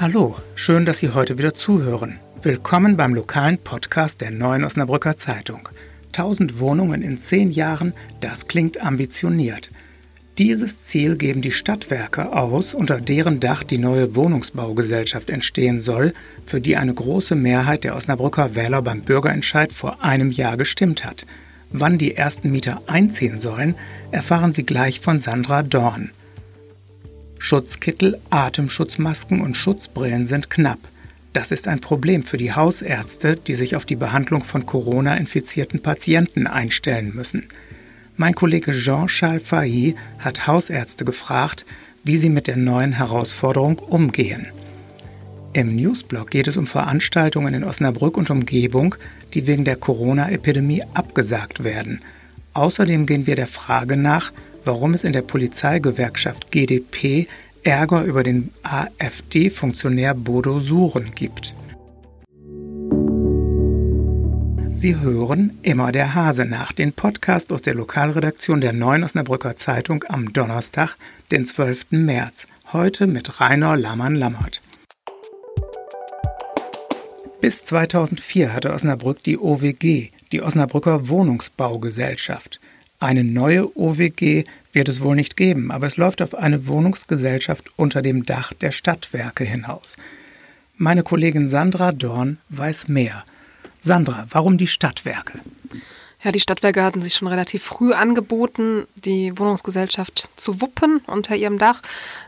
Hallo, schön, dass Sie heute wieder zuhören. Willkommen beim lokalen Podcast der Neuen Osnabrücker Zeitung. 1000 Wohnungen in 10 Jahren, das klingt ambitioniert. Dieses Ziel geben die Stadtwerke aus, unter deren Dach die neue Wohnungsbaugesellschaft entstehen soll, für die eine große Mehrheit der Osnabrücker Wähler beim Bürgerentscheid vor einem Jahr gestimmt hat. Wann die ersten Mieter einziehen sollen, erfahren Sie gleich von Sandra Dorn. Schutzkittel, Atemschutzmasken und Schutzbrillen sind knapp. Das ist ein Problem für die Hausärzte, die sich auf die Behandlung von Corona-infizierten Patienten einstellen müssen. Mein Kollege Jean-Charles Fahy hat Hausärzte gefragt, wie sie mit der neuen Herausforderung umgehen. Im Newsblog geht es um Veranstaltungen in Osnabrück und Umgebung, die wegen der Corona-Epidemie abgesagt werden. Außerdem gehen wir der Frage nach, warum es in der Polizeigewerkschaft GdP Ärger über den AfD-Funktionär Bodo Suren gibt. Sie hören immer der Hase nach, den Podcast aus der Lokalredaktion der Neuen Osnabrücker Zeitung am Donnerstag, den 12. März. Heute mit Rainer Lammann-Lammert. Bis 2004 hatte Osnabrück die OWG, die Osnabrücker Wohnungsbaugesellschaft. Eine neue OWG wird es wohl nicht geben, aber es läuft auf eine Wohnungsgesellschaft unter dem Dach der Stadtwerke hinaus. Meine Kollegin Sandra Dorn weiß mehr. Sandra, warum die Stadtwerke? Ja, die Stadtwerke hatten sich schon relativ früh angeboten, die Wohnungsgesellschaft zu wuppen unter ihrem Dach.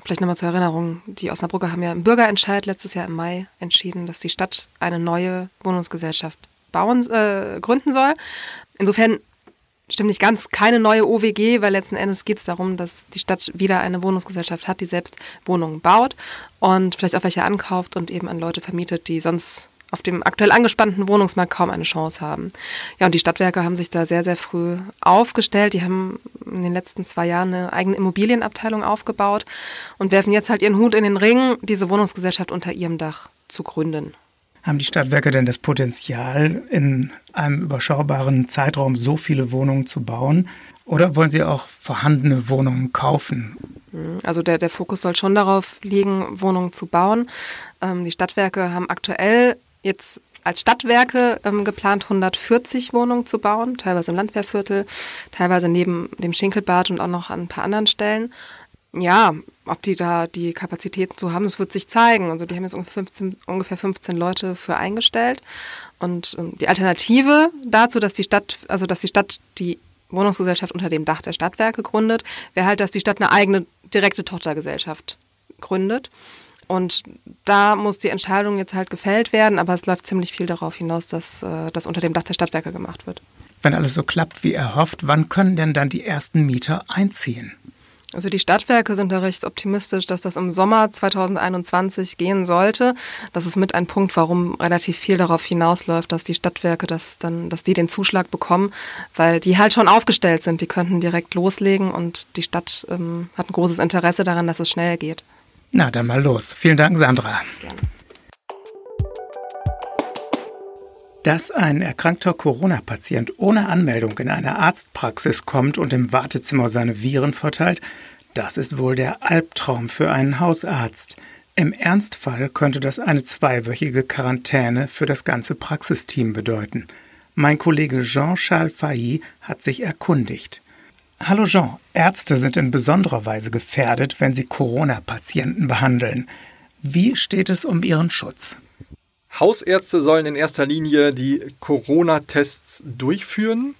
Vielleicht nochmal zur Erinnerung, die Osnabrücker haben ja im Bürgerentscheid letztes Jahr im Mai entschieden, dass die Stadt eine neue Wohnungsgesellschaft bauen, äh, gründen soll. Insofern stimmt nicht ganz, keine neue OWG, weil letzten Endes geht es darum, dass die Stadt wieder eine Wohnungsgesellschaft hat, die selbst Wohnungen baut und vielleicht auch welche ankauft und eben an Leute vermietet, die sonst auf dem aktuell angespannten Wohnungsmarkt kaum eine Chance haben. Ja, und die Stadtwerke haben sich da sehr, sehr früh aufgestellt. Die haben in den letzten zwei Jahren eine eigene Immobilienabteilung aufgebaut und werfen jetzt halt ihren Hut in den Ring, diese Wohnungsgesellschaft unter ihrem Dach zu gründen. Haben die Stadtwerke denn das Potenzial, in einem überschaubaren Zeitraum so viele Wohnungen zu bauen? Oder wollen Sie auch vorhandene Wohnungen kaufen? Also der, der Fokus soll schon darauf liegen, Wohnungen zu bauen. Ähm, die Stadtwerke haben aktuell jetzt als Stadtwerke ähm, geplant, 140 Wohnungen zu bauen, teilweise im Landwehrviertel, teilweise neben dem Schinkelbad und auch noch an ein paar anderen Stellen. Ja, ob die da die Kapazitäten zu haben, das wird sich zeigen. Also die haben jetzt ungefähr 15, ungefähr 15 Leute für eingestellt. Und ähm, die Alternative dazu, dass die Stadt, also dass die Stadt die Wohnungsgesellschaft unter dem Dach der Stadtwerke gründet, wäre halt, dass die Stadt eine eigene direkte Tochtergesellschaft gründet. Und da muss die Entscheidung jetzt halt gefällt werden, aber es läuft ziemlich viel darauf hinaus, dass äh, das unter dem Dach der Stadtwerke gemacht wird. Wenn alles so klappt wie erhofft, wann können denn dann die ersten Mieter einziehen? Also die Stadtwerke sind da recht optimistisch, dass das im Sommer 2021 gehen sollte. Das ist mit ein Punkt, warum relativ viel darauf hinausläuft, dass die Stadtwerke das dann, dass die den Zuschlag bekommen, weil die halt schon aufgestellt sind. Die könnten direkt loslegen und die Stadt ähm, hat ein großes Interesse daran, dass es schnell geht. Na, dann mal los. Vielen Dank, Sandra. Gerne. Dass ein erkrankter Corona-Patient ohne Anmeldung in eine Arztpraxis kommt und im Wartezimmer seine Viren verteilt, das ist wohl der Albtraum für einen Hausarzt. Im Ernstfall könnte das eine zweiwöchige Quarantäne für das ganze Praxisteam bedeuten. Mein Kollege Jean-Charles Fahy hat sich erkundigt. Hallo Jean, Ärzte sind in besonderer Weise gefährdet, wenn sie Corona-Patienten behandeln. Wie steht es um ihren Schutz? Hausärzte sollen in erster Linie die Corona-Tests durchführen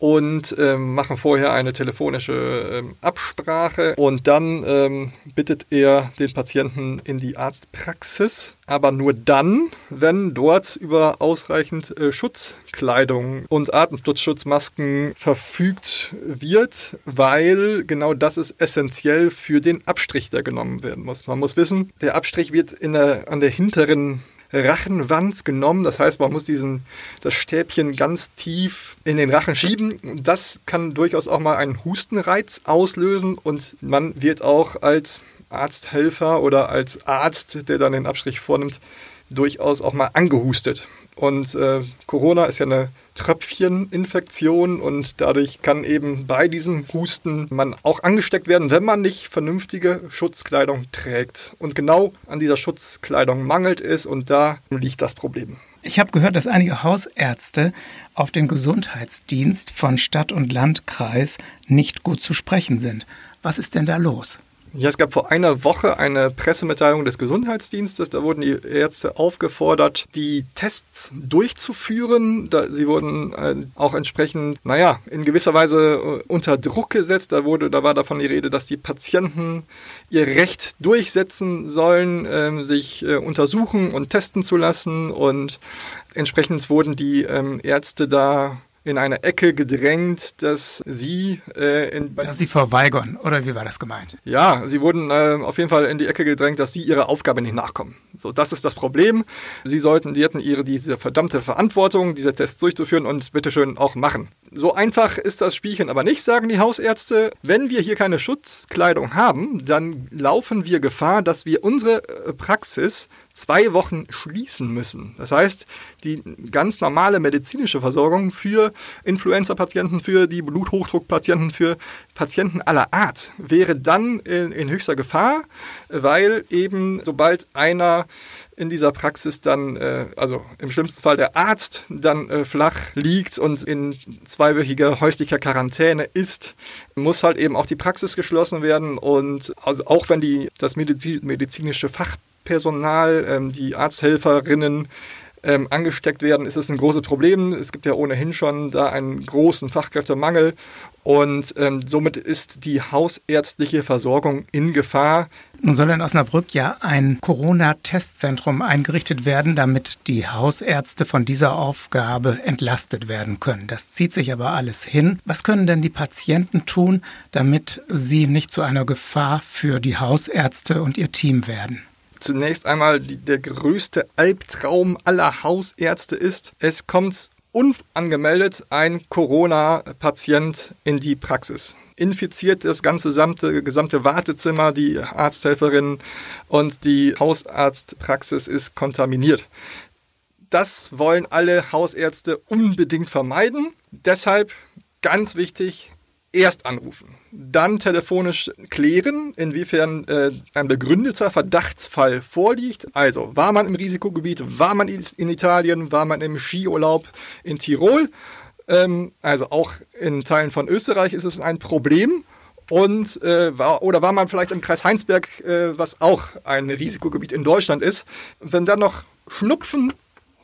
und ähm, machen vorher eine telefonische ähm, Absprache und dann ähm, bittet er den Patienten in die Arztpraxis, aber nur dann, wenn dort über ausreichend äh, Schutzkleidung und Atemschutzmasken verfügt wird, weil genau das ist essentiell für den Abstrich, der genommen werden muss. Man muss wissen, der Abstrich wird in der, an der hinteren Rachenwand genommen. Das heißt, man muss diesen, das Stäbchen ganz tief in den Rachen schieben. Das kann durchaus auch mal einen Hustenreiz auslösen und man wird auch als Arzthelfer oder als Arzt, der dann den Abstrich vornimmt, durchaus auch mal angehustet. Und äh, Corona ist ja eine Tröpfcheninfektion und dadurch kann eben bei diesem Husten man auch angesteckt werden, wenn man nicht vernünftige Schutzkleidung trägt. Und genau an dieser Schutzkleidung mangelt es und da liegt das Problem. Ich habe gehört, dass einige Hausärzte auf den Gesundheitsdienst von Stadt und Landkreis nicht gut zu sprechen sind. Was ist denn da los? Ja, es gab vor einer Woche eine Pressemitteilung des Gesundheitsdienstes. Da wurden die Ärzte aufgefordert, die Tests durchzuführen. Da, sie wurden äh, auch entsprechend, naja, in gewisser Weise äh, unter Druck gesetzt. Da, wurde, da war davon die Rede, dass die Patienten ihr Recht durchsetzen sollen, äh, sich äh, untersuchen und testen zu lassen. Und entsprechend wurden die ähm, Ärzte da in eine Ecke gedrängt, dass sie äh, in dass sie verweigern oder wie war das gemeint? Ja, sie wurden äh, auf jeden Fall in die Ecke gedrängt, dass sie ihrer Aufgabe nicht nachkommen. So, das ist das Problem. Sie sollten, die hätten ihre diese verdammte Verantwortung, diese Tests durchzuführen und bitteschön auch machen. So einfach ist das Spielchen aber nicht, sagen die Hausärzte. Wenn wir hier keine Schutzkleidung haben, dann laufen wir Gefahr, dass wir unsere äh, Praxis zwei Wochen schließen müssen. Das heißt, die ganz normale medizinische Versorgung für Influenza-Patienten, für die Bluthochdruckpatienten, für Patienten aller Art wäre dann in, in höchster Gefahr, weil eben sobald einer in dieser Praxis dann, äh, also im schlimmsten Fall der Arzt, dann äh, flach liegt und in zweiwöchiger häuslicher Quarantäne ist, muss halt eben auch die Praxis geschlossen werden. Und also auch wenn die, das medizinische Fachpersonal, ähm, die Arzthelferinnen, ähm, angesteckt werden, ist es ein großes Problem. Es gibt ja ohnehin schon da einen großen Fachkräftemangel und ähm, somit ist die hausärztliche Versorgung in Gefahr. Nun soll in Osnabrück ja ein Corona-Testzentrum eingerichtet werden, damit die Hausärzte von dieser Aufgabe entlastet werden können. Das zieht sich aber alles hin. Was können denn die Patienten tun, damit sie nicht zu einer Gefahr für die Hausärzte und ihr Team werden? Zunächst einmal die, der größte Albtraum aller Hausärzte ist, es kommt unangemeldet ein Corona-Patient in die Praxis. Infiziert das ganze gesamte, gesamte Wartezimmer, die Arzthelferin und die Hausarztpraxis ist kontaminiert. Das wollen alle Hausärzte unbedingt vermeiden. Deshalb ganz wichtig, erst anrufen, dann telefonisch klären, inwiefern äh, ein begründeter Verdachtsfall vorliegt. Also war man im Risikogebiet, war man in Italien, war man im Skiurlaub in Tirol. Ähm, also auch in Teilen von Österreich ist es ein Problem. Und äh, war, oder war man vielleicht im Kreis Heinsberg, äh, was auch ein Risikogebiet in Deutschland ist. Wenn dann noch Schnupfen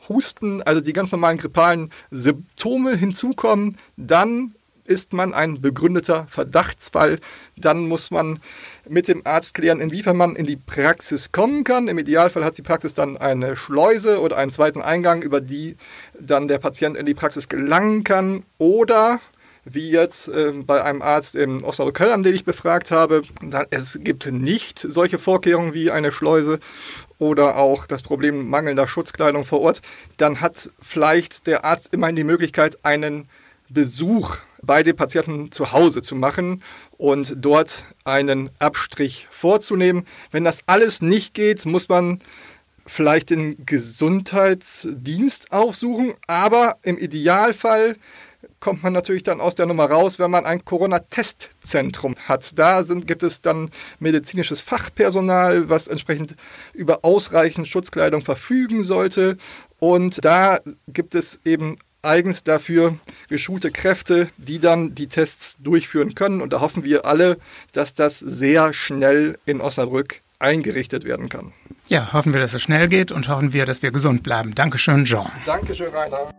Husten, also die ganz normalen grippalen Symptome hinzukommen, dann ist man ein begründeter Verdachtsfall, dann muss man mit dem Arzt klären, inwiefern man in die Praxis kommen kann. Im Idealfall hat die Praxis dann eine Schleuse oder einen zweiten Eingang, über die dann der Patient in die Praxis gelangen kann. Oder wie jetzt äh, bei einem Arzt in Osnabrück-Höllern, den ich befragt habe, es gibt nicht solche Vorkehrungen wie eine Schleuse oder auch das Problem mangelnder Schutzkleidung vor Ort, dann hat vielleicht der Arzt immerhin die Möglichkeit, einen Besuch bei den Patienten zu Hause zu machen und dort einen Abstrich vorzunehmen. Wenn das alles nicht geht, muss man vielleicht den Gesundheitsdienst aufsuchen, aber im Idealfall kommt man natürlich dann aus der Nummer raus, wenn man ein Corona-Testzentrum hat. Da sind, gibt es dann medizinisches Fachpersonal, was entsprechend über ausreichend Schutzkleidung verfügen sollte. Und da gibt es eben eigens dafür geschulte Kräfte, die dann die Tests durchführen können. Und da hoffen wir alle, dass das sehr schnell in Osnabrück eingerichtet werden kann. Ja, hoffen wir, dass es schnell geht und hoffen wir, dass wir gesund bleiben. Dankeschön, Jean. Dankeschön, Rainer.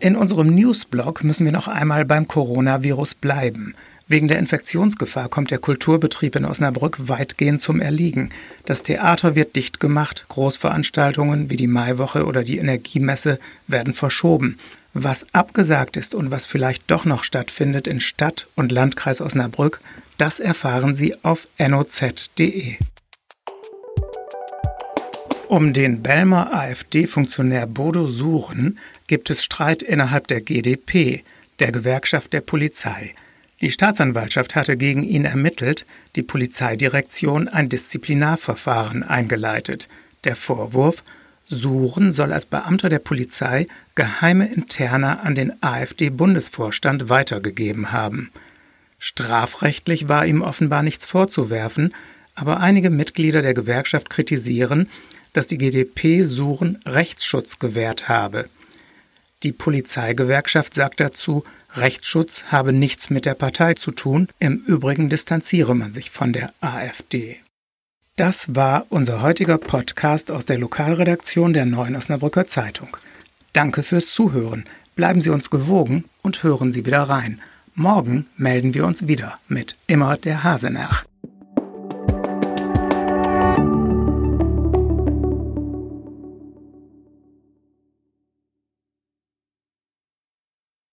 In unserem Newsblog müssen wir noch einmal beim Coronavirus bleiben. Wegen der Infektionsgefahr kommt der Kulturbetrieb in Osnabrück weitgehend zum Erliegen. Das Theater wird dicht gemacht, Großveranstaltungen wie die Maiwoche oder die Energiemesse werden verschoben. Was abgesagt ist und was vielleicht doch noch stattfindet in Stadt und Landkreis Osnabrück, das erfahren Sie auf noz.de. Um den Belmer AfD-Funktionär Bodo Suchen gibt es Streit innerhalb der GDP, der Gewerkschaft der Polizei. Die Staatsanwaltschaft hatte gegen ihn ermittelt, die Polizeidirektion ein Disziplinarverfahren eingeleitet. Der Vorwurf, Suren soll als Beamter der Polizei geheime Interna an den AfD-Bundesvorstand weitergegeben haben. Strafrechtlich war ihm offenbar nichts vorzuwerfen, aber einige Mitglieder der Gewerkschaft kritisieren, dass die GdP Suren Rechtsschutz gewährt habe. Die Polizeigewerkschaft sagt dazu, Rechtsschutz habe nichts mit der Partei zu tun, im Übrigen distanziere man sich von der AfD. Das war unser heutiger Podcast aus der Lokalredaktion der Neuen Osnabrücker Zeitung. Danke fürs Zuhören. Bleiben Sie uns gewogen und hören Sie wieder rein. Morgen melden wir uns wieder mit Immer der Hase nach.